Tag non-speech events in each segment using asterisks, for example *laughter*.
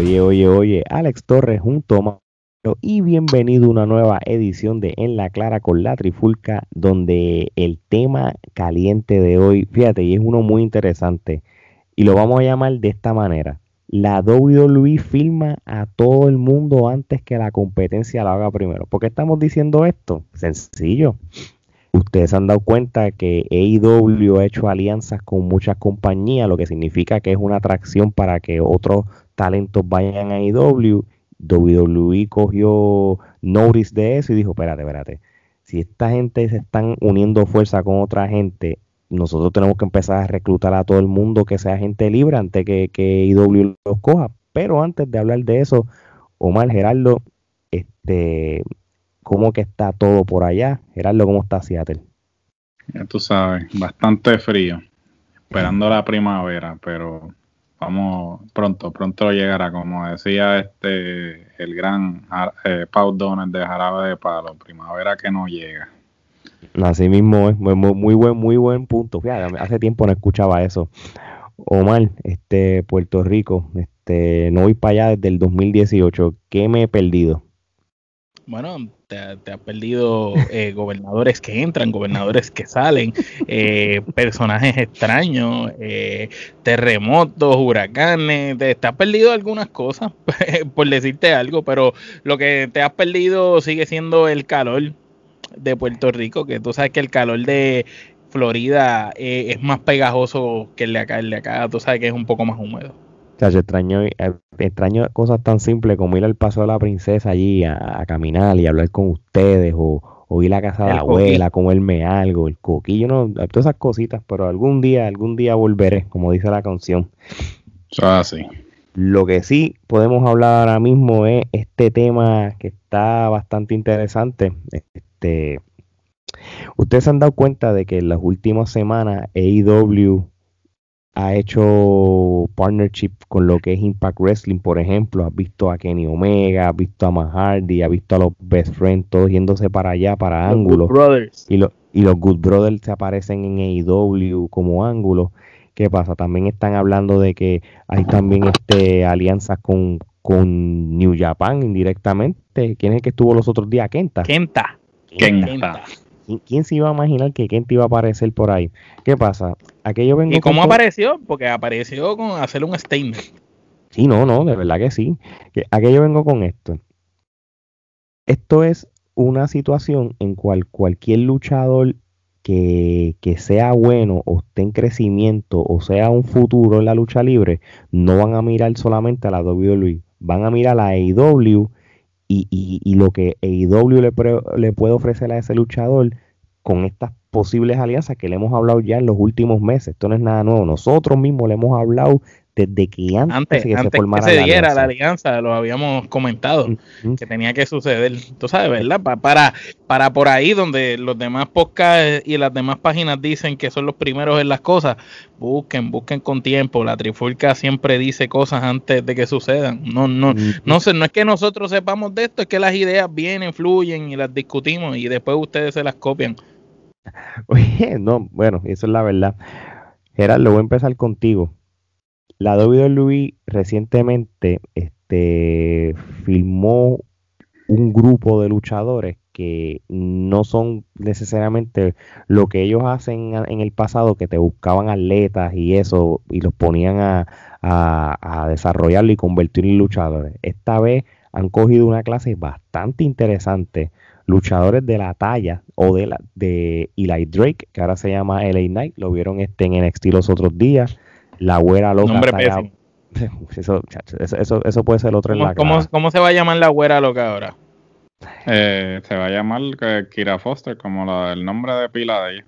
Oye, oye, oye, Alex Torres junto a Mario y bienvenido a una nueva edición de En la Clara con la Trifulca, donde el tema caliente de hoy, fíjate, y es uno muy interesante, y lo vamos a llamar de esta manera. La WWE filma a todo el mundo antes que la competencia la haga primero. ¿Por qué estamos diciendo esto? Sencillo. Ustedes han dado cuenta que AEW ha hecho alianzas con muchas compañías, lo que significa que es una atracción para que otros talentos vayan a AEW. WWE cogió notice de eso y dijo, espérate, espérate, si esta gente se están uniendo fuerza con otra gente, nosotros tenemos que empezar a reclutar a todo el mundo que sea gente libre antes que, que IW los coja. Pero antes de hablar de eso, Omar Gerardo, este, ¿cómo que está todo por allá? Gerardo, ¿cómo está Seattle? Ya tú sabes, bastante frío, esperando la primavera, pero vamos pronto, pronto llegará, como decía este el gran eh, Paul Donald de Jarabe de Palo, primavera que no llega. Así mismo es, muy, muy buen, muy buen punto. Fíjate, hace tiempo no escuchaba eso. Omar, este, Puerto Rico, este, no voy para allá desde el 2018. ¿Qué me he perdido? Bueno, te, has perdido eh, gobernadores que entran, gobernadores que salen, eh, personajes extraños, eh, terremotos, huracanes, te, te, has perdido algunas cosas, *laughs* por decirte algo, pero lo que te has perdido sigue siendo el calor de Puerto Rico, que tú sabes que el calor de Florida es más pegajoso que el de acá, el de acá tú sabes que es un poco más húmedo. O sea, extraño, eh, extraño cosas tan simples como ir al paso de la princesa allí a, caminar y hablar con ustedes o, o ir a la casa de la abuela, comerme algo, el coquillo, no, todas esas cositas, pero algún día, algún día volveré, como dice la canción. Ah, sí. Lo que sí podemos hablar ahora mismo es este tema que está bastante interesante. Este, ustedes se han dado cuenta de que en las últimas semanas AEW ha hecho partnership con lo que es Impact Wrestling, por ejemplo, has visto a Kenny Omega, has visto a Matt Hardy, has visto a los Best Friends todos yéndose para allá, para ángulos. Y, y los Good Brothers se aparecen en AEW como ángulos. ¿Qué pasa? También están hablando de que hay también este alianzas con, con New Japan indirectamente. ¿Quién es el que estuvo los otros días? Kenta. Kenta. Kenta. ¿Quién se iba a imaginar que Kenta iba a aparecer por ahí? ¿Qué pasa? Aquello vengo ¿Y cómo apareció? Porque apareció con hacer un statement. Sí, no, no, de verdad que sí. Aquello vengo con esto. Esto es una situación en cual cualquier luchador que, que, sea bueno o esté en crecimiento o sea un futuro en la lucha libre, no van a mirar solamente a la WWE, van a mirar a la AEW y, lo que AEW le, le puede ofrecer a ese luchador con estas posibles alianzas que le hemos hablado ya en los últimos meses. Esto no es nada nuevo. Nosotros mismos le hemos hablado desde que antes, que se formara que se diera la alianza. lo habíamos comentado, que tenía que suceder. Tú sabes, ¿verdad? para, para por ahí donde los demás podcasts y las demás páginas dicen que son los primeros en las cosas, busquen, busquen con tiempo. La Trifulca siempre dice cosas antes de que sucedan. No, no, no sé, no es que nosotros sepamos de esto, es que las ideas vienen, fluyen y las discutimos y después ustedes se las copian. *laughs* Oye, no, bueno, eso es la verdad. Gerardo, voy a empezar contigo la WWE recientemente este, filmó un grupo de luchadores que no son necesariamente lo que ellos hacen en el pasado, que te buscaban atletas y eso, y los ponían a, a, desarrollarlo y convertirlo en luchadores. Esta vez han cogido una clase bastante interesante, luchadores de la talla o de la de Eli Drake, que ahora se llama LA Knight, lo vieron este en NXT los otros días la güera loca. *laughs* eso, eso, eso, puede ser otro en la ¿cómo, ¿Cómo se va a llamar la güera loca ahora? Eh, se va a llamar Kira Foster, como el nombre de pila de ella.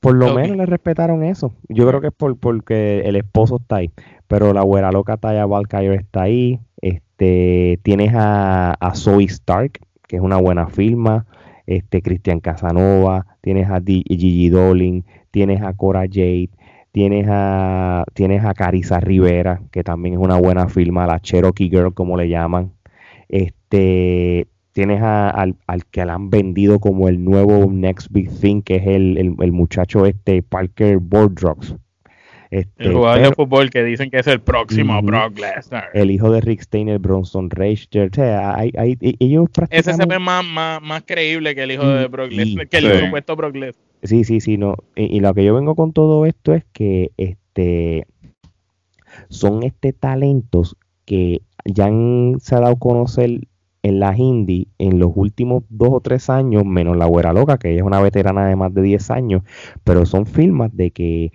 Por lo menos le respetaron eso. Yo creo que es por, porque el esposo está ahí. Pero la güera loca Taya Valkyrie está ahí. Este, tienes a, a Zoe Stark, que es una buena firma. Este, Cristian Casanova. Tienes a Gigi Dolin. Tienes a Cora Jade. Tienes a, tienes a Carissa Rivera, que también es una buena firma, la Cherokee Girl, como le llaman. Este, tienes al, que le han vendido como el nuevo Next Big Thing, que es el, muchacho este Parker Bordrox. Este, el jugador de fútbol que dicen que es el próximo Brock Lesnar. El hijo de Rick Steiner, Bronson Reiter. O sea, hay, hay, ellos Ese se ve más, más, más creíble que el hijo de Brock Lesnar, que el supuesto Brock Lesnar. Sí, sí, sí. No. Y, lo que yo vengo con todo esto es que este son este talentos que ya han, se ha dado a conocer en la hindi en los últimos dos o tres años, menos la güera loca, que ella es una veterana de más de 10 años, pero son firmas de que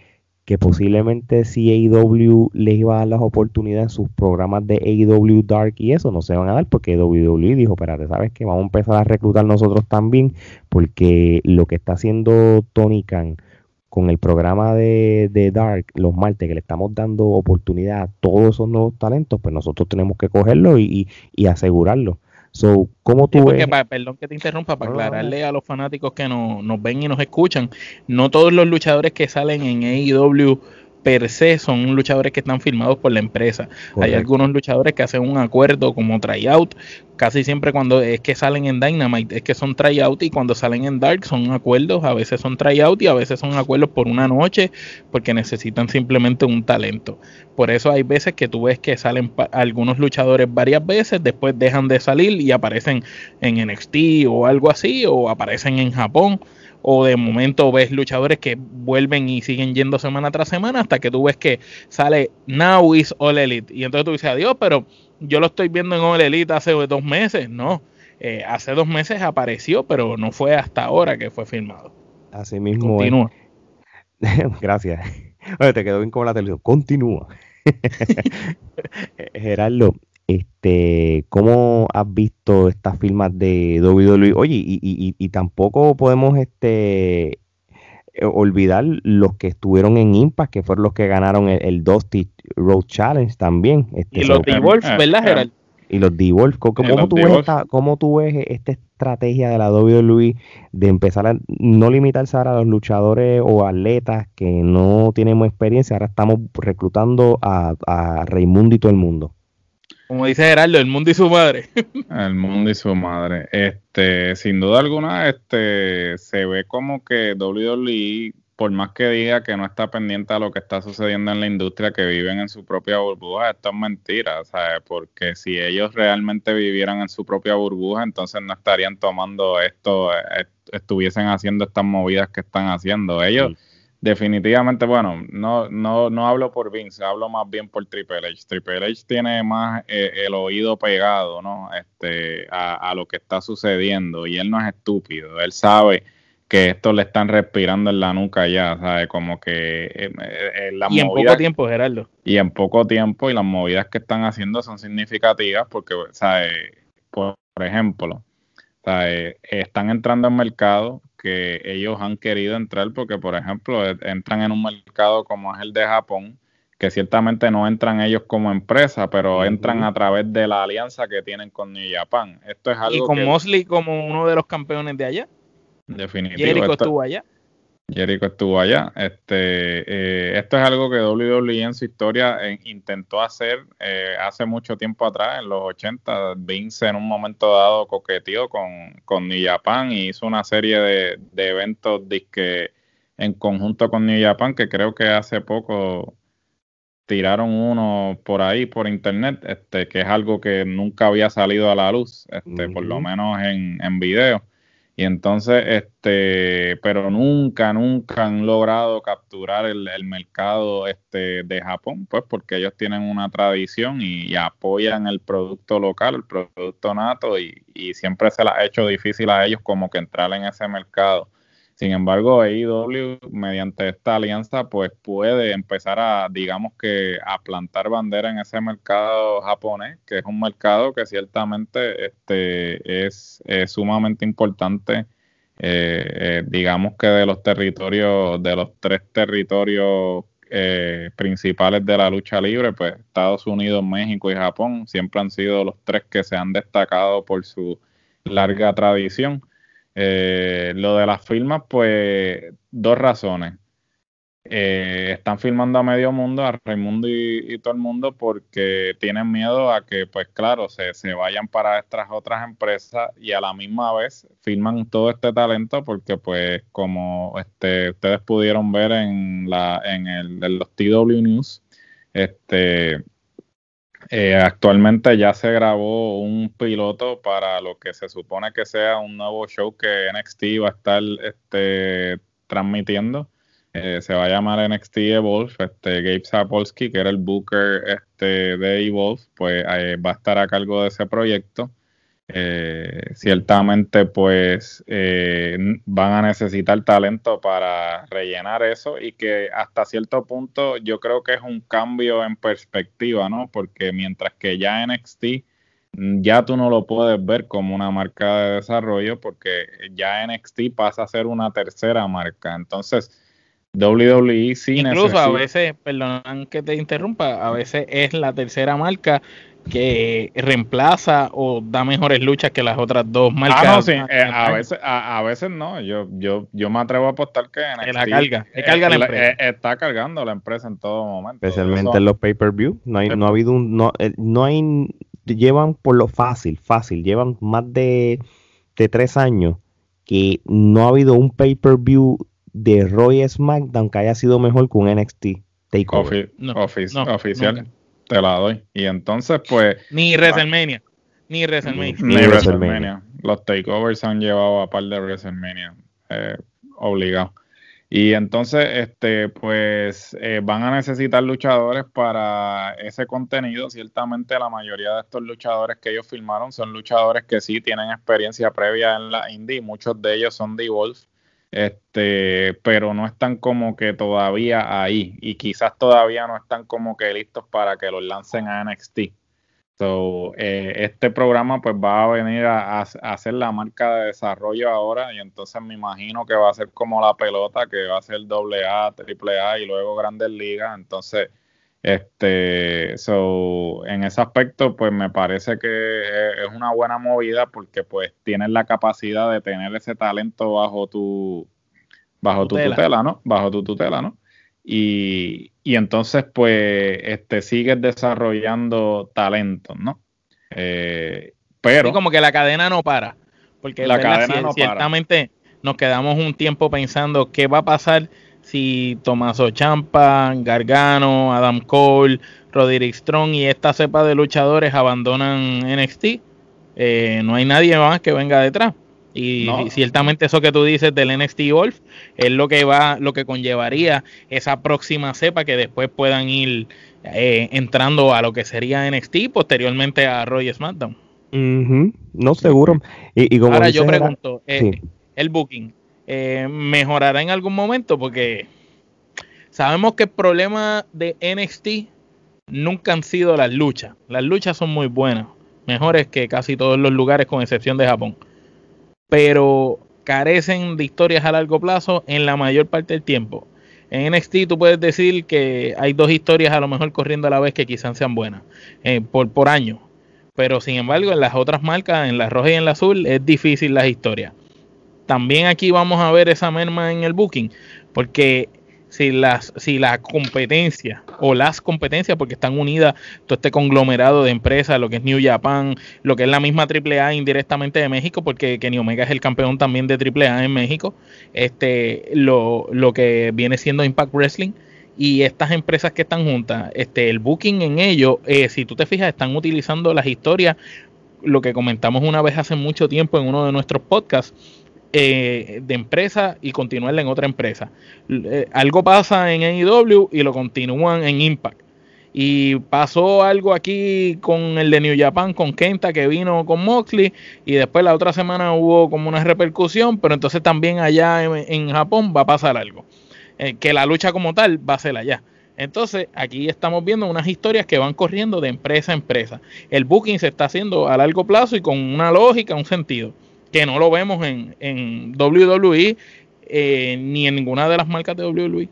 que posiblemente si AEW les iba a dar las oportunidades sus programas de AEW Dark y eso no se van a dar porque WWE dijo, espérate, ¿sabes qué? Vamos a empezar a reclutar nosotros también porque lo que está haciendo Tony Khan con el programa de, Dark los martes que le estamos dando oportunidad a todos esos nuevos talentos, pues nosotros tenemos que cogerlo y, y asegurarlo. So, ¿cómo tú perdón que te interrumpa, para aclararle a los fanáticos que nos ven y nos escuchan, no todos los luchadores que salen en AEW per se son luchadores que están firmados por la empresa. Hay algunos luchadores que hacen un acuerdo como tryout, casi siempre cuando es que salen en Dynamite es que son tryout y cuando salen en Dark son acuerdos, a veces son tryout y a veces son acuerdos por una noche porque necesitan simplemente un talento. Por eso hay veces que tú ves que salen algunos luchadores varias veces, después dejan de salir y aparecen en NXT o algo así o aparecen en Japón o de momento ves luchadores que vuelven y siguen yendo semana tras semana hasta que tú ves que sale Now is All Elite y entonces tú dices adiós, pero yo lo estoy viendo en All Elite hace dos meses, no, eh, hace dos meses apareció, pero no fue hasta ahora que fue firmado. Así mismo. Continúa. *laughs* Gracias. te quedó bien con la televisión. Continúa. *laughs* Gerardo, este, ¿Cómo has visto estas firmas de WWE? Oye, y, y, tampoco podemos este, eh, olvidar los que estuvieron en Impact, que fueron los que ganaron el, Dusty Road Challenge también. Este, y los D-Wolf, ¿verdad, Gerald? Y los D-Wolf. ¿Cómo, tú ves esta, ¿Cómo tú ves esta estrategia de la WWE de empezar a no limitarse ahora a los luchadores o atletas que no tenemos experiencia? Ahora estamos reclutando a, a Raimundo y todo el mundo. Como dice Gerardo, el mundo y su madre. *laughs* El mundo y su madre. Este, sin duda alguna, este, se ve como que WWE, por más que diga que no está pendiente a lo que está sucediendo en la industria, que viven en su propia burbuja, esto es mentira, ¿sabes? Porque si ellos realmente vivieran en su propia burbuja, entonces no estarían tomando esto, estuviesen haciendo estas movidas que están haciendo. Ellos Definitivamente, bueno, no, no, no hablo por Vince, hablo más bien por Triple H. Triple H tiene más eh, el oído pegado, ¿no? Este, a, lo que está sucediendo y él no es estúpido, él sabe que esto le están respirando en la nuca ya, ¿sabes? Como que eh, eh, y en poco tiempo, Gerardo. Y en poco tiempo y las movidas que están haciendo son significativas porque, ¿sabes? Por, por ejemplo, ¿sabes? están entrando en mercado que ellos han querido entrar porque, por ejemplo, e, entran en un mercado como es el de Japón, que ciertamente no entran ellos como empresa, pero entran a través de la alianza que tienen con New Japan. Esto es algo y con Mosley como uno de los campeones de allá. Definitivamente. Jericho estuvo allá. Jericho estuvo allá. Este, eh, esto es algo que WWE en su historia eh, intentó hacer eh, hace mucho tiempo atrás, en los 80. Vince en un momento dado coqueteó con, con New Japan y hizo una serie de, eventos disque en conjunto con New Japan que creo que hace poco tiraron uno por ahí por internet, este, que es algo que nunca había salido a la luz, este, por lo menos en, en video. Y entonces, este, pero nunca, nunca han logrado capturar el, mercado este, de Japón, pues porque ellos tienen una tradición y, apoyan el producto local, el producto nato, y, y siempre se les ha hecho difícil a ellos como que entrar en ese mercado. Sin embargo, AEW, mediante esta alianza, pues puede empezar a, digamos que, a plantar bandera en ese mercado japonés, que es un mercado que ciertamente este, es, sumamente importante, eh, eh, digamos que de los territorios, de los tres territorios eh, principales de la lucha libre, pues Estados Unidos, México y Japón siempre han sido los tres que se han destacado por su larga tradición. Eh, lo de las firmas, pues dos razones. eh, están filmando a medio mundo, a Raimundo y, todo el mundo, porque tienen miedo a que, pues claro, se, se, vayan para estas otras empresas y a la misma vez filman todo este talento, porque pues como este, ustedes pudieron ver en, la, en, el, en los TW News, este, eh, actualmente ya se grabó un piloto para lo que se supone que sea un nuevo show que NXT va a estar este, transmitiendo. Eh, se va a llamar NXT Evolve. Este, Gabe Sapolsky, que era el booker este, de Evolve, pues eh, va a estar a cargo de ese proyecto. Eh, ciertamente, pues van a necesitar talento para rellenar eso y que hasta cierto punto yo creo que es un cambio en perspectiva, ¿no? Porque mientras que ya NXT mm, ya tú no lo puedes ver como una marca de desarrollo porque ya NXT pasa a ser una tercera marca. Entonces, WWE sí Incluso a veces, perdón que te interrumpa, a veces es la tercera marca que reemplaza o da mejores luchas que las otras dos marcas. Ah, no, sí, eh, a, veces, a, veces no. Yo, yo, yo me atrevo a apostar que en la carga, carga la empresa. está cargando la empresa en todo momento. Especialmente en los pay-per-view. No, hay, no ha habido un. No, eh, no hay. Llevan por lo fácil, fácil. Llevan más de, de tres años que no ha habido un pay-per-view de Roy SmackDown que haya sido mejor que un NXT Takeover. oficial, te la doy. Y entonces, pues. Ni WrestleMania. Ni WrestleMania. Ni, WrestleMania. Los takeovers han llevado a par de WrestleMania. Eh, obligado. Y entonces, este, pues, eh, van a necesitar luchadores para ese contenido. Ciertamente, la mayoría de estos luchadores que ellos filmaron son luchadores que sí tienen experiencia previa en la indie. Muchos de ellos son de Wolf este, pero no están como que todavía ahí y quizás todavía no están como que listos para que los lancen a NXT. So, eh, este programa pues va a venir a, hacer la marca de desarrollo ahora y entonces me imagino que va a ser como la pelota que va a ser doble A, triple A y luego grandes ligas. Entonces, este, so, en ese aspecto, pues me parece que es una buena movida porque pues tienes la capacidad de tener ese talento bajo tu, bajo tu tutela, ¿no? Bajo tu tutela, ¿no? Y, y entonces, pues, este, sigues desarrollando talentos, ¿no? Eh, pero... como que la cadena no para, porque la cadena no ciertamente nos quedamos un tiempo pensando qué va a pasar si Tomaso Champa, Gargano, Adam Cole, Roderick Strong y esta cepa de luchadores abandonan NXT, eh, no hay nadie más que venga detrás. Y, ciertamente eso que tú dices del NXT Wolf es lo que va, lo que conllevaría esa próxima cepa que después puedan ir eh, entrando a lo que sería NXT y posteriormente a Roy SmackDown. No seguro. Y, Ahora yo pregunto, eh, el booking, eh, mejorará en algún momento porque sabemos que el problema de NXT nunca han sido las luchas. Las luchas son muy buenas, mejores que casi todos los lugares con excepción de Japón. Pero carecen de historias a largo plazo en la mayor parte del tiempo. En NXT tú puedes decir que hay dos historias a lo mejor corriendo a la vez que quizás sean buenas eh, por, por año. Pero sin embargo en las otras marcas, en la roja y en la azul, es difícil las historias también aquí vamos a ver esa merma en el booking, porque si las si la competencia o las competencias porque están unidas todo este conglomerado de empresas lo que es New Japan lo que es la misma AAA indirectamente de México porque Kenny Omega es el campeón también de AAA en México este lo, lo que viene siendo Impact Wrestling y estas empresas que están juntas este el booking en ello eh, si tú te fijas están utilizando las historias lo que comentamos una vez hace mucho tiempo en uno de nuestros podcasts eh, de empresa y continuarla en otra empresa. Eh, algo pasa en AEW y lo continúan en Impact. Y pasó algo aquí con el de New Japan, con Kenta, que vino con Moxley, y después la otra semana hubo como una repercusión, pero entonces también allá en, Japón va a pasar algo. Eh, que la lucha como tal va a ser allá. Entonces, aquí estamos viendo unas historias que van corriendo de empresa a empresa. El booking se está haciendo a largo plazo y con una lógica, un sentido que no lo vemos en, en WWE eh, ni en ninguna de las marcas de WWE.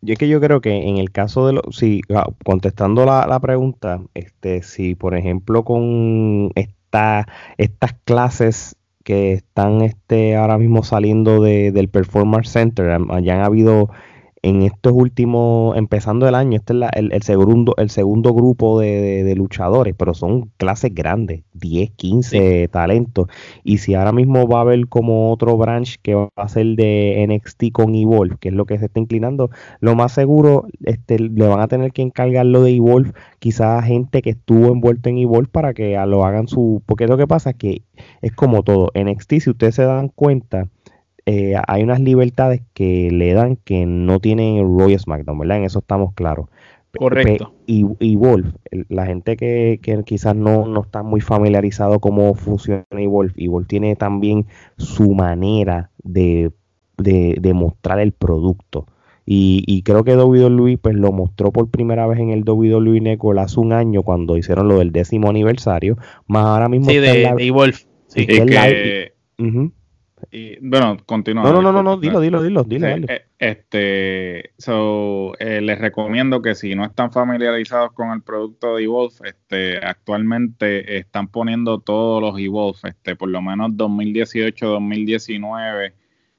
Yo es que yo creo que en el caso de los, si ah, contestando la, pregunta, este, si por ejemplo con esta, estas clases que están este ahora mismo saliendo de, del Performance Center, ya han habido en estos últimos, empezando el año, este es el, segundo, el segundo grupo de, luchadores, pero son clases grandes, 10, 15 talentos. Y si ahora mismo va a haber como otro branch que va a ser de NXT con Evolve, que es lo que se está inclinando, lo más seguro este, le van a tener que encargarlo de Evolve, quizás gente que estuvo envuelto en Evolve para que lo hagan su... Porque lo que pasa es que es como todo, NXT, si ustedes se dan cuenta, eh, hay unas libertades que le dan que no tienen el Royal SmackDown, ¿verdad? En eso estamos claros. Correcto. Y, y Wolf, la gente que, quizás no, no, está muy familiarizado cómo funciona Wolf, y Wolf tiene también su manera de, de, mostrar el producto. Y, y, creo que WWE pues lo mostró por primera vez en el WWE Network hace un año cuando hicieron lo del décimo aniversario. Más ahora mismo. Sí, de, de Sí. Que, y, bueno, continúa. No, no, no, no, dilo, dilo, dilo, dilo. Eh, este, so, eh, les recomiendo que si no están familiarizados con el producto de Evolve, este, actualmente están poniendo todos los Evolve, este, por lo menos 2018, 2019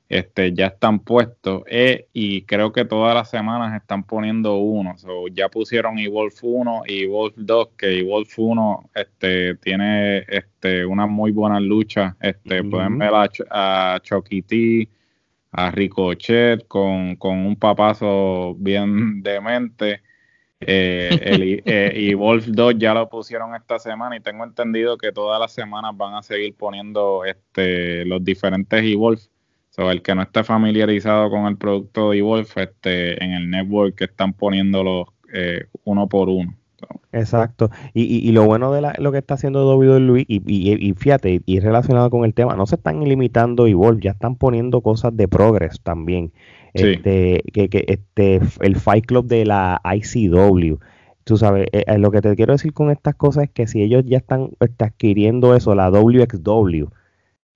este, ya están puestos eh, y creo que todas las semanas están poniendo uno. ya pusieron Evolve 1 y Evolve 2, que Evolve 1 este, tiene este, una muy buena lucha. Este, Pueden ver a, a a Ricochet con, con un papazo bien *laughs* demente. Eh, el eh, *laughs* Evolve 2 ya lo pusieron esta semana y tengo entendido que todas las semanas van a seguir poniendo este, los diferentes Evolve el que no esté familiarizado con el producto de Evolve, este, en el network que están poniéndolo eh, uno por uno. Exacto. Y, y, lo bueno de lo que está haciendo WWE, y, y, y, fíjate, y relacionado con el tema, no se están limitando Evolve, ya están poniendo cosas de Progress también. Este, que, que este, el Fight Club de la ICW. Tú sabes, eh, eh, lo que te quiero decir con estas cosas es que si ellos ya están adquiriendo eso, la WXW,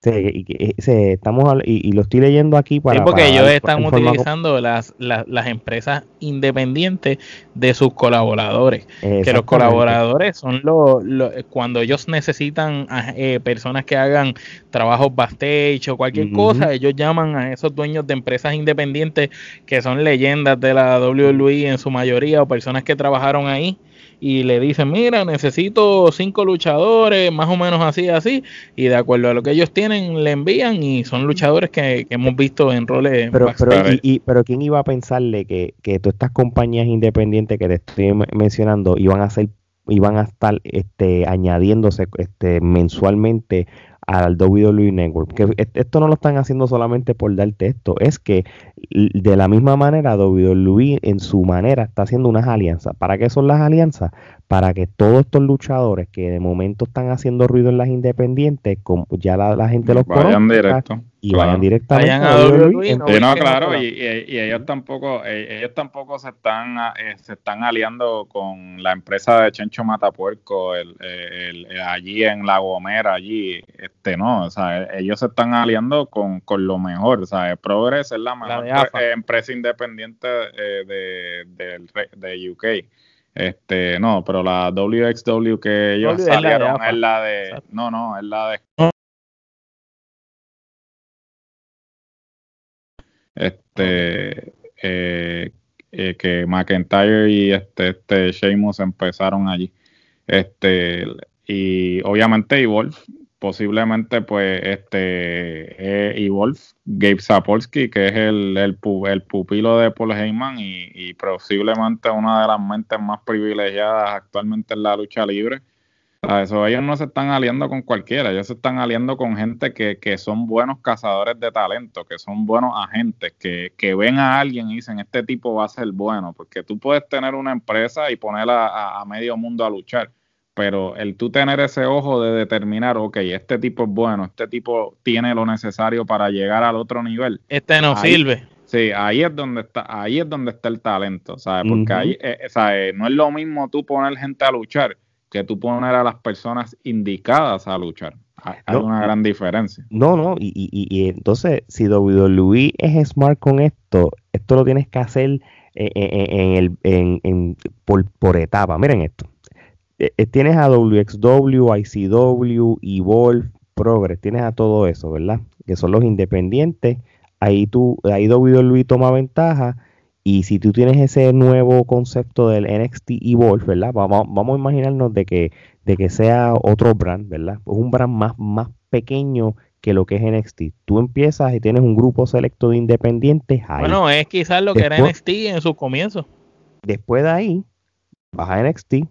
y, estamos y, lo estoy leyendo aquí para. Sí, porque ellos están utilizando las, las, empresas independientes de sus colaboradores. Que los colaboradores son los. cuando ellos necesitan eh, personas que hagan trabajos backstage o cualquier cosa, ellos llaman a esos dueños de empresas independientes que son leyendas de la WWE en su mayoría o personas que trabajaron ahí y le dicen, mira, necesito cinco luchadores, más o menos así, así, y de acuerdo a lo que ellos tienen, le envían y son luchadores que, hemos visto en roles. Pero, pero, y, pero ¿quién iba a pensarle que, que todas estas compañías independientes que te estoy mencionando iban a ser iban a estar este, añadiéndose este, mensualmente al WWE Network. Que esto no lo están haciendo solamente por dar texto, es que de la misma manera WWE en su manera está haciendo unas alianzas. ¿Para qué son las alianzas? Para que todos estos luchadores que de momento están haciendo ruido en las independientes, como ya la, gente los vayan directo y vayan directamente a WWE. no, claro, y, ellos tampoco eh, ellos tampoco se están eh, se están aliando con la empresa de Chencho Matapuerco el, allí en La Gomera allí este no, o sea, ellos se están aliando con, lo mejor, o sea, Progress es la mejor empresa independiente eh, de, de, UK. Este, no, pero la WXW que ellos salieron es la de, no, no, es la de este eh, eh, que McIntyre y este, este Sheamus empezaron allí. Este, y obviamente Evolve, posiblemente pues este eh, Evolve, Gabe Sapolsky, que es el, el, el, pupilo de Paul Heyman y, y posiblemente una de las mentes más privilegiadas actualmente en la lucha libre. Eso, ellos no se están aliando con cualquiera, ellos se están aliando con gente que, que son buenos cazadores de talento, que son buenos agentes, que, que, ven a alguien y dicen, este tipo va a ser bueno, porque tú puedes tener una empresa y ponerla a, medio mundo a luchar, pero el tú tener ese ojo de determinar, ok, este tipo es bueno, este tipo tiene lo necesario para llegar al otro nivel. Este no sirve. Sí, ahí es donde está, ahí es donde está el talento, ¿sabes? Porque ahí, eh, no es lo mismo tú poner gente a luchar que tú poner a las personas indicadas a luchar. Hay una gran diferencia. No, no, y, y, y, entonces, si WWE es smart con esto, esto lo tienes que hacer eh, eh, eh, en, el, en, en, por, por etapa. Miren esto. Tienes a WXW, ICW, Evolve, Progress, tienes a todo eso, ¿verdad? Que son los independientes. Ahí tú, ahí WWE toma ventaja Y si tú tienes ese nuevo concepto del NXT Evolve, ¿verdad? Vamos, vamos a imaginarnos de que, de que sea otro brand, ¿verdad? Es un brand más, más pequeño que lo que es NXT. Tú empiezas y tienes un grupo selecto de independientes. Ahí. Bueno, es quizás lo que era NXT en sus comienzos. Después de ahí, vas a NXT,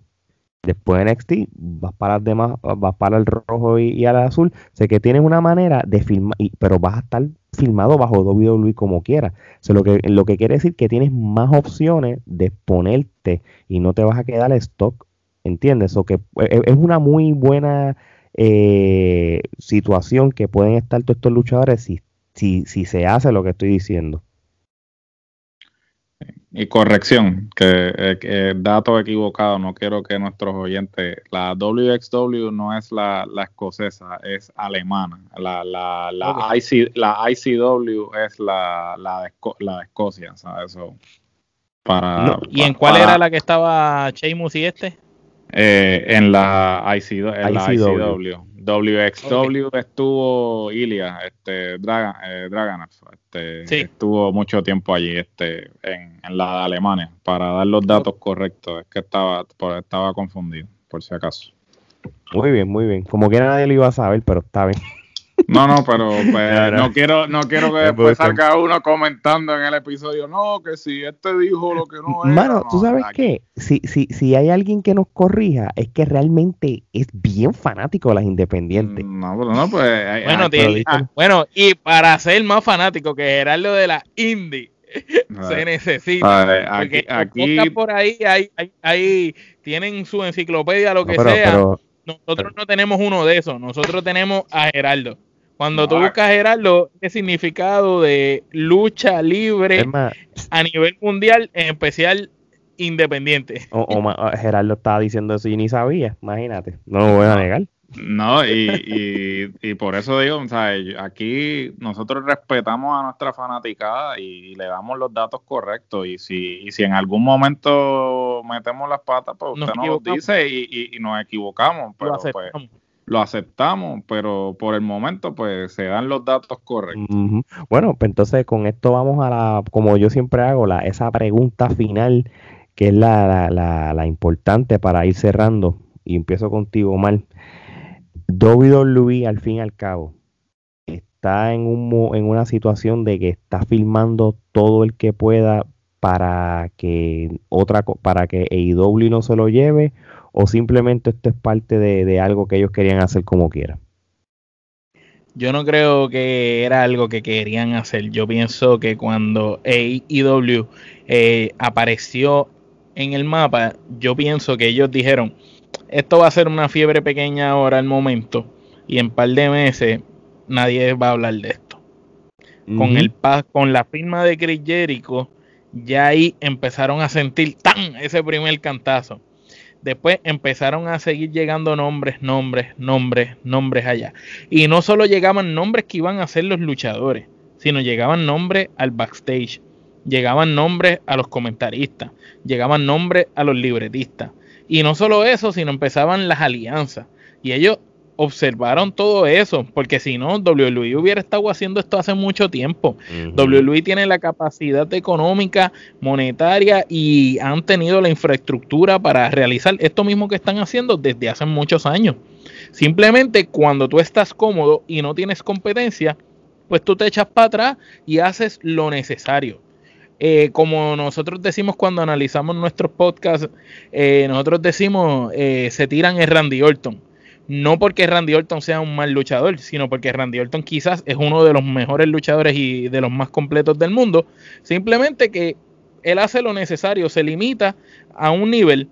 después de NXT, vas para el demás, vas para el rojo y, al azul. Sé que tienes una manera de filmar, pero vas a estar filmado bajo WWE como quieras. lo, que, quiere decir que tienes más opciones de ponerte y no te vas a quedar stock. ¿Entiendes? O que e, e, es una muy buena eh, situación que pueden estar todos estos luchadores si se hace lo que estoy diciendo. Y corrección, que, eh, dato equivocado, no quiero que nuestros oyentes, la WXW no es la, escocesa, es alemana. La, la, la, ICW es la, la, de, la de Escocia, ¿sabes? para, ¿Y en cuál era la que estaba Sheamus y este? Eh, en la ICW. En la ICW. WXW estuvo Ilya, este, Dragan, eh, este, estuvo mucho tiempo allí, este, en, la de Alemania, para dar los datos correctos, es que estaba, estaba confundido, por si acaso. Muy bien, muy bien. Como que nadie lo iba a saber, pero está bien. No, no, pero pues, *laughs* no quiero, no quiero que después salga uno comentando en el episodio, no, que si este dijo lo que no es. Mano, tú sabes qué, si, si, si hay alguien que nos corrija, es que realmente es bien fanático de las independientes. No, pero no, pues. bueno, ah, bueno, y para ser más fanático que Gerardo de la indie. *laughs* se necesita. aquí, aquí por ahí, hay, hay, tienen su enciclopedia, lo que sea. nosotros no tenemos uno de esos. Nosotros tenemos a Gerardo. Cuando tú buscas Gerardo, ¿qué significado de lucha libre a nivel mundial, en especial independiente? O, Gerardo estaba diciendo eso y ni sabía, imagínate, no lo voy a negar. No, y, y, por eso digo, o sea, aquí nosotros respetamos a nuestra fanaticada y le damos los datos correctos. Y si, y si en algún momento metemos las patas, pues usted nos, lo dice y, nos equivocamos. Pero pues, lo aceptamos, pero por el momento pues se dan los datos correctos. Bueno, pues entonces con esto vamos a la, como yo siempre hago, la, esa pregunta final que es la, la, la, importante para ir cerrando. Y empiezo contigo, Mal. WWE al fin y al cabo está en, un, en una situación de que está filmando todo el que pueda para que otra para que AEW no se lo lleve o simplemente esto es parte de, algo que ellos querían hacer como quieran? Yo no creo que era algo que querían hacer. Yo pienso que cuando AEW eh, apareció en el mapa, yo pienso que ellos dijeron, esto va a ser una fiebre pequeña ahora al momento y en un par de meses nadie va a hablar de esto. Con el con la firma de Chris Jericho, ya ahí empezaron a sentir tan ese primer cantazo. Después empezaron a seguir llegando nombres, nombres, nombres, nombres allá. Y no solo llegaban nombres que iban a ser los luchadores, sino llegaban nombres al backstage, llegaban nombres a los comentaristas, llegaban nombres a los libretistas. Y no solo eso, sino empezaban las alianzas. Y ellos observaron todo eso, porque si no, WWE hubiera estado haciendo esto hace mucho tiempo. WWE tiene la capacidad económica, monetaria y han tenido la infraestructura para realizar esto mismo que están haciendo desde hace muchos años. Simplemente cuando tú estás cómodo y no tienes competencia, pues tú te echas para atrás y haces lo necesario. Eh, como nosotros decimos cuando analizamos nuestros podcasts, eh, nosotros decimos, eh, se tiran el Randy Orton no porque Randy Orton sea un mal luchador, sino porque Randy Orton quizás es uno de los mejores luchadores y de los más completos del mundo. Simplemente que él hace lo necesario, se limita a un nivel.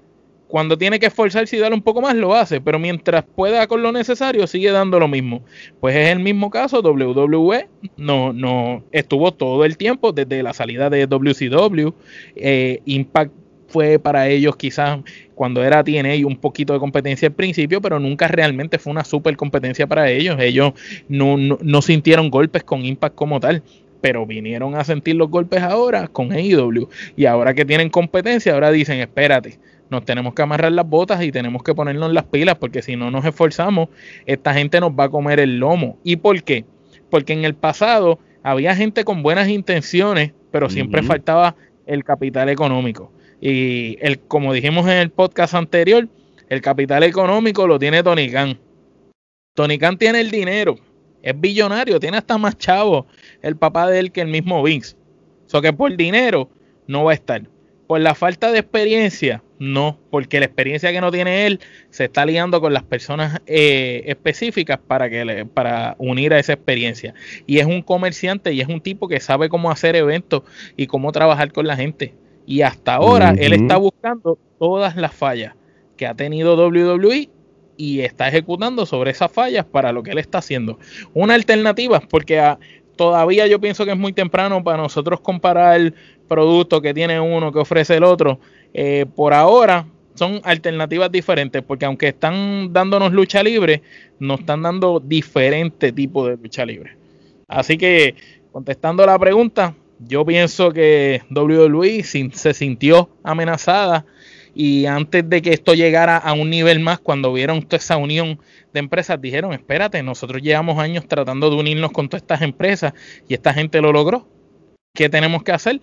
Cuando tiene que esforzarse y darle un poco más, lo hace, pero mientras pueda con lo necesario, sigue dando lo mismo. Pues es el mismo caso, WWE no, no estuvo todo el tiempo, desde la salida de WCW, eh, Impact fue para ellos quizás cuando era TNA un poquito de competencia al principio, pero nunca realmente fue una super competencia para ellos. Ellos no, no, sintieron golpes con Impact como tal pero vinieron a sentir los golpes ahora con AEW. Y ahora que tienen competencia, ahora dicen, espérate, nos tenemos que amarrar las botas y tenemos que ponernos las pilas, porque si no nos esforzamos, esta gente nos va a comer el lomo. ¿Y por qué? Porque en el pasado había gente con buenas intenciones, pero siempre faltaba el capital económico. Y el, como dijimos en el podcast anterior, el capital económico lo tiene Tony Khan. Tony Khan tiene el dinero, es billonario, tiene hasta más chavo el papá de él que el mismo Vince. O sea que por dinero no va a estar. Por la falta de experiencia, no, porque la experiencia que no tiene él se está liando con las personas eh, específicas para, que le, para unir a esa experiencia. Y es un comerciante y es un tipo que sabe cómo hacer eventos y cómo trabajar con la gente. Y hasta ahora él está buscando todas las fallas que ha tenido WWE y está ejecutando sobre esas fallas para lo que él está haciendo. Una alternativa, porque a, todavía yo pienso que es muy temprano para nosotros comparar el producto que tiene uno que ofrece el otro. Eh, por ahora son alternativas diferentes, porque aunque están dándonos lucha libre, nos están dando diferente tipo de lucha libre. Así que, contestando la pregunta, yo pienso que WWE se sintió amenazada y antes de que esto llegara a un nivel más, cuando vieron toda esa unión de empresas, dijeron, espérate, nosotros llevamos años tratando de unirnos con todas estas empresas y esta gente lo logró. ¿Qué tenemos que hacer?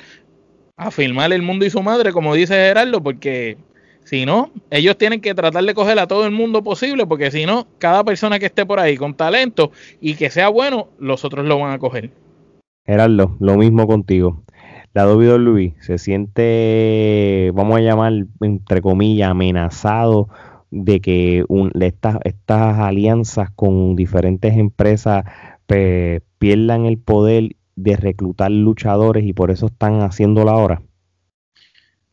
Afirmar el mundo y su madre, como dice Gerardo, porque si no, ellos tienen que tratar de coger a todo el mundo posible, porque si no, cada persona que esté por ahí con talento y que sea bueno, los otros lo van a coger. Gerardo, lo mismo contigo la WWE se siente, vamos a llamar, entre comillas, amenazado de que estas, alianzas con diferentes empresas pierdan el poder de reclutar luchadores y por eso están haciéndolo ahora?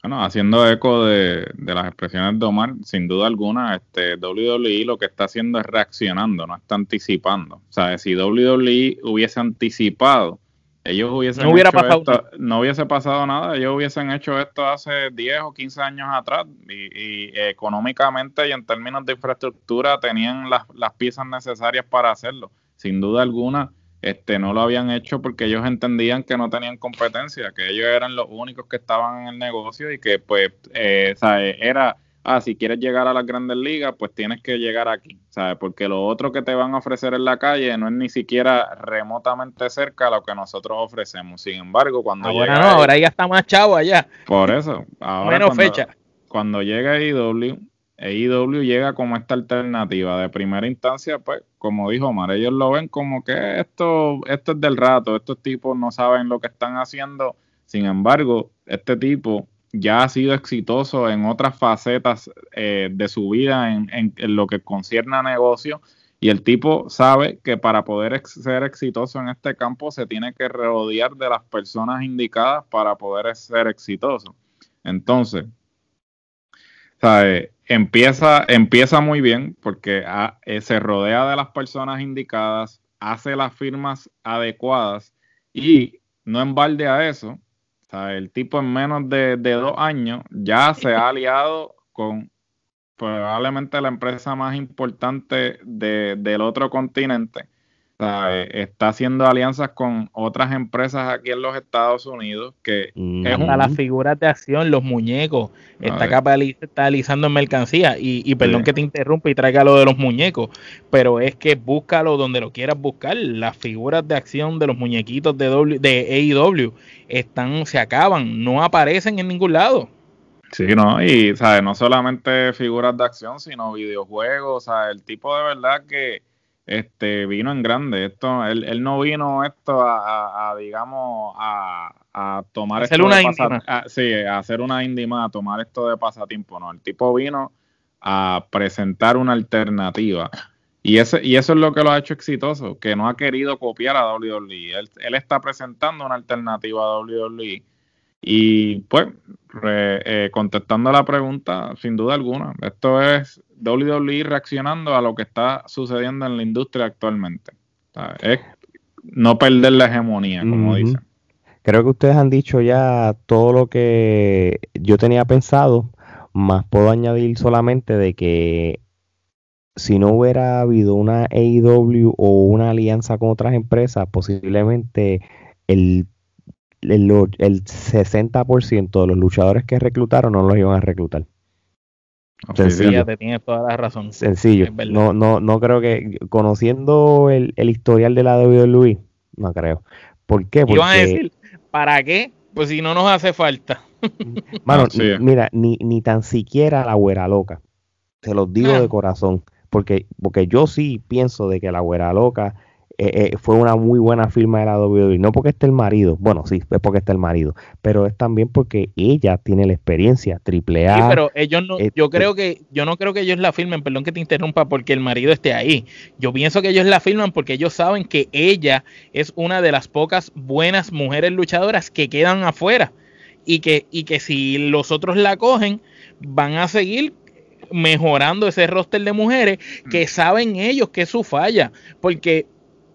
Bueno, haciendo eco de, de, las expresiones de Omar, sin duda alguna, este WWE lo que está haciendo es reaccionando, no está anticipando. O sea, si WWE hubiese anticipado ellos hubiesen no hubiera pasado esto, no hubiese pasado nada, ellos hubiesen hecho esto hace 10 o 15 años atrás y, económicamente y en términos de infraestructura tenían las, las, piezas necesarias para hacerlo. Sin duda alguna, este no lo habían hecho porque ellos entendían que no tenían competencia, que ellos eran los únicos que estaban en el negocio y que pues eh, era ah, si quieres llegar a las grandes ligas, pues tienes que llegar aquí, ¿sabes? Porque lo otro que te van a ofrecer en la calle no es ni siquiera remotamente cerca a lo que nosotros ofrecemos. Sin embargo, cuando ahora no, ahora ya está más chavo allá. Por eso, ahora menos fecha. Cuando llega AEW, AEW llega como esta alternativa de primera instancia, pues, como dijo Omar, ellos lo ven como que esto, esto es del rato, estos tipos no saben lo que están haciendo. Sin embargo, este tipo ya ha sido exitoso en otras facetas eh, de su vida en, lo que concierne a negocio y el tipo sabe que para poder ser exitoso en este campo se tiene que rodear de las personas indicadas para poder ser exitoso. Entonces, Empieza, empieza muy bien porque ah, eh, se rodea de las personas indicadas, hace las firmas adecuadas y no en balde a eso, el tipo en menos de, dos años ya se ha aliado con probablemente la empresa más importante del otro continente está haciendo alianzas con otras empresas aquí en los Estados Unidos que mm. es hasta las figuras de acción, los muñecos, está capitalizando en mercancía. Y, y perdón que te interrumpa y traiga lo de los muñecos, pero es que búscalo donde lo quieras buscar, las figuras de acción de los muñequitos de, w, de AEW están, se acaban, no aparecen en ningún lado. Sí, no, y ¿sabes? no solamente figuras de acción, sino videojuegos, o sea, el tipo de verdad que este vino en grande. Esto, él, él no vino esto a, digamos, a, a tomar hacer una sí, a hacer una indima, a tomar esto de pasatiempo. No, el tipo vino a presentar una alternativa. Y, ese, y eso es lo que lo ha hecho exitoso, que no ha querido copiar a WWE. Él, él está presentando una alternativa a WWE. Y pues, eh, contestando a la pregunta, sin duda alguna, esto es WWE reaccionando a lo que está sucediendo en la industria actualmente. Es no perder la hegemonía, como dicen. Creo que ustedes han dicho ya todo lo que yo tenía pensado, más puedo añadir solamente de que si no hubiera habido una AEW o una alianza con otras empresas, posiblemente el, el, el 60% de los luchadores que reclutaron no los iban a reclutar. Sencillo. te tienes toda la razón. Sencillo. No, no, no creo que, conociendo el, historial de la WWE, no creo. ¿Por qué? Porque... a decir, ¿para qué pues si no nos hace falta. *laughs* Mano, mira, ni, ni tan siquiera la güera loca. Se los digo de corazón. Porque, porque yo sí pienso de que la güera loca eh, eh, fue una muy buena firma de la WWE. No porque esté el marido, bueno, sí, es porque está el marido, pero es también porque ella tiene la experiencia, triple A. Sí, pero ellos no, yo creo que, yo no creo que ellos la firmen, perdón que te interrumpa, porque el marido esté ahí. Yo pienso que ellos la firman porque ellos saben que ella es una de las pocas buenas mujeres luchadoras que quedan afuera. Y que, y que si los otros la cogen, van a seguir mejorando ese roster de mujeres que saben ellos que es su falla. Porque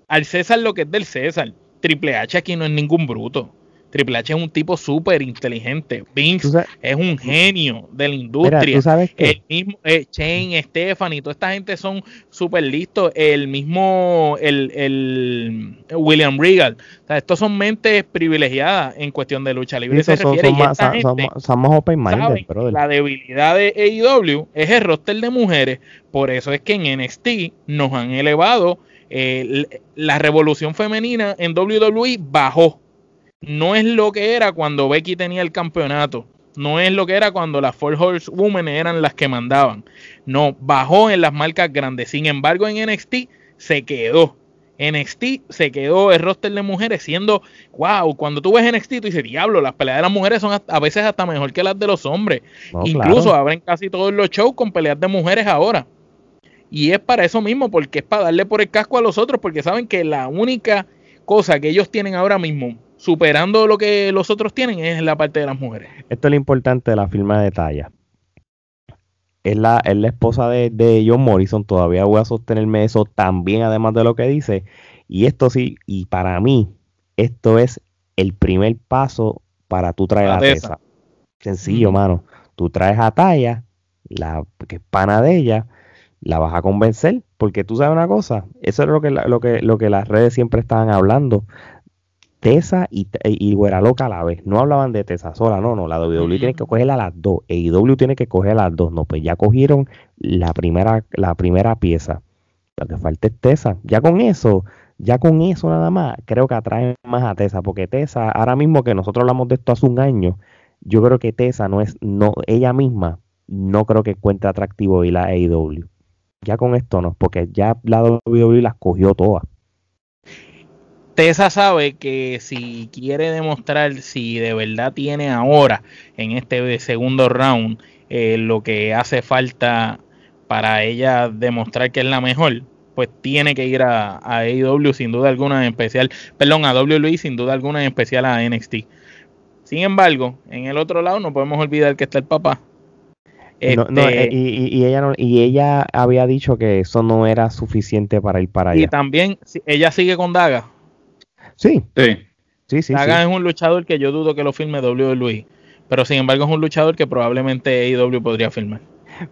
al César lo que es del César. Triple H aquí no es ningún bruto. Triple H es un tipo súper inteligente. Vince es un genio de la industria. El mismo eh, Shane, Stephanie, toda esta gente son súper listos. El mismo el, William Regal. O sea, estos son mentes privilegiadas en cuestión de lucha libre. se son, refiere, más, open minded. La debilidad de AEW es el roster de mujeres. Por eso es que en NXT nos han elevado eh, la revolución femenina en WWE bajó. No es lo que era cuando Becky tenía el campeonato. No es lo que era cuando las Four Women eran las que mandaban. No, bajó en las marcas grandes. Sin embargo, en NXT se quedó. NXT se quedó el roster de mujeres siendo, wow, cuando tú ves NXT, tú dices, diablo, las peleas de las mujeres son a veces hasta mejor que las de los hombres. Incluso abren casi todos los shows con peleas de mujeres ahora. Y es para eso mismo, porque es para darle por el casco a los otros, porque saben que la única cosa que ellos tienen ahora mismo, superando lo que los otros tienen, es la parte de las mujeres. Esto es lo importante de la firma de talla. Es la, es la esposa de, de John Morrison, todavía voy a sostenerme eso también, además de lo que dice. Y esto sí, y para mí, esto es el primer paso para tú traer a Tessa. Sencillo, mano. Tú traes a Talla, la que es pana de ella, la vas a convencer, porque tú sabes una cosa, eso es lo que, lo que, lo que las redes siempre estaban hablando. Tesa y, y Güera Loca a la vez. No hablaban de Tesa sola, no, no. La WWE tiene que coger a las dos. EIW tiene que coger a las dos. No, pues ya cogieron la primera, la primera pieza. Lo que falta es Tesa. Ya con eso, ya con eso nada más, creo que atrae más a Tesa. Porque Tesa, ahora mismo que nosotros hablamos de esto hace un año, yo creo que Tesa no es, no, ella misma no creo que encuentre atractivo ir a AEW. Ya con esto no, porque ya la WWE las cogió todas. Tessa sabe que si quiere demostrar si de verdad tiene ahora en este segundo round eh, lo que hace falta para ella demostrar que es la mejor, pues tiene que ir a, a AEW sin duda alguna en especial, perdón, a WWE sin duda alguna en especial a NXT. Sin embargo, en el otro lado no podemos olvidar que está el papá, este, eh, y, ella y ella había dicho que eso no era suficiente para ir para allá. Y también ella sigue con Daga. Sí. Sí. sí, Daga es un luchador que yo dudo que lo firme WWE. Pero sin embargo es un luchador que probablemente AEW podría firmar.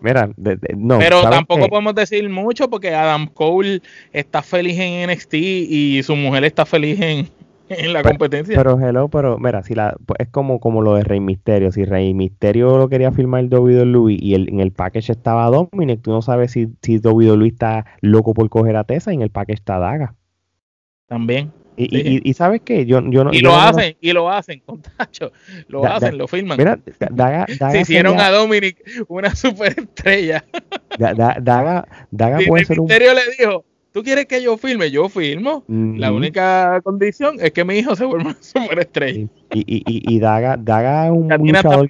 Mira, no. Pero tampoco podemos decir mucho porque Adam Cole está feliz en NXT y su mujer está feliz en, en la competencia. Pero hello, pero mira, si la pues, es como, como lo de Rey Misterio, si Rey Misterio lo quería firmar el WWE y el, en el package estaba Dominic, tú no sabes si, si WWE está loco por coger a Tessa y en el package está Daga. También. Y, y, sabes qué, yo, yo no. Y lo hacen, y lo hacen, *laughs* contacho. Lo hacen, lo firman. Mira, Daga, Daga Se hicieron a Dominic una *laughs* superestrella. Daga, Daga, Daga puede ser un. Misterio le dijo, ¿Tú quieres que yo filme? Yo filmo. La única condición es que mi hijo se vuelva *laughs* una superestrella. Y, y, y, y Daga, Daga es un luchador.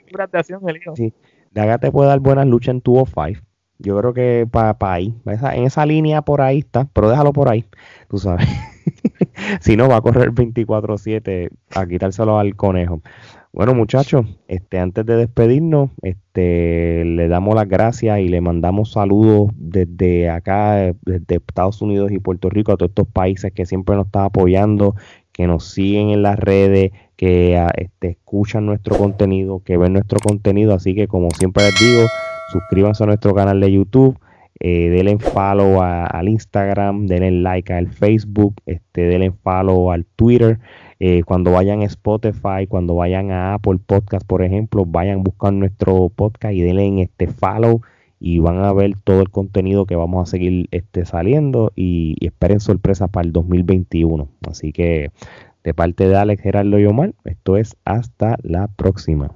Sí. Daga te puede dar buenas luchas en 205. Yo creo que para ahí, en esa línea por ahí está, pero déjalo por ahí, tú sabes. *laughs* si no, va a correr 24-7 a quitárselo al conejo. Bueno, muchachos, este, antes de despedirnos, este, le damos las gracias y le mandamos saludos desde acá, desde Estados Unidos y Puerto Rico, a todos estos países que siempre nos están apoyando, que nos siguen en las redes, que ah, este, escuchan nuestro contenido, que ven nuestro contenido. Así que, como siempre les digo, suscríbanse a nuestro canal de YouTube, eh, denle follow al Instagram, denle like al Facebook, este, denle follow al Twitter. Eh, cuando vayan a Spotify, cuando vayan a Apple Podcast, por ejemplo, vayan a buscar nuestro podcast y denle en este follow y van a ver todo el contenido que vamos a seguir este, saliendo y, esperen sorpresas para el 2021. Así que De parte de Alex Gerardo Yomar, esto es hasta la próxima.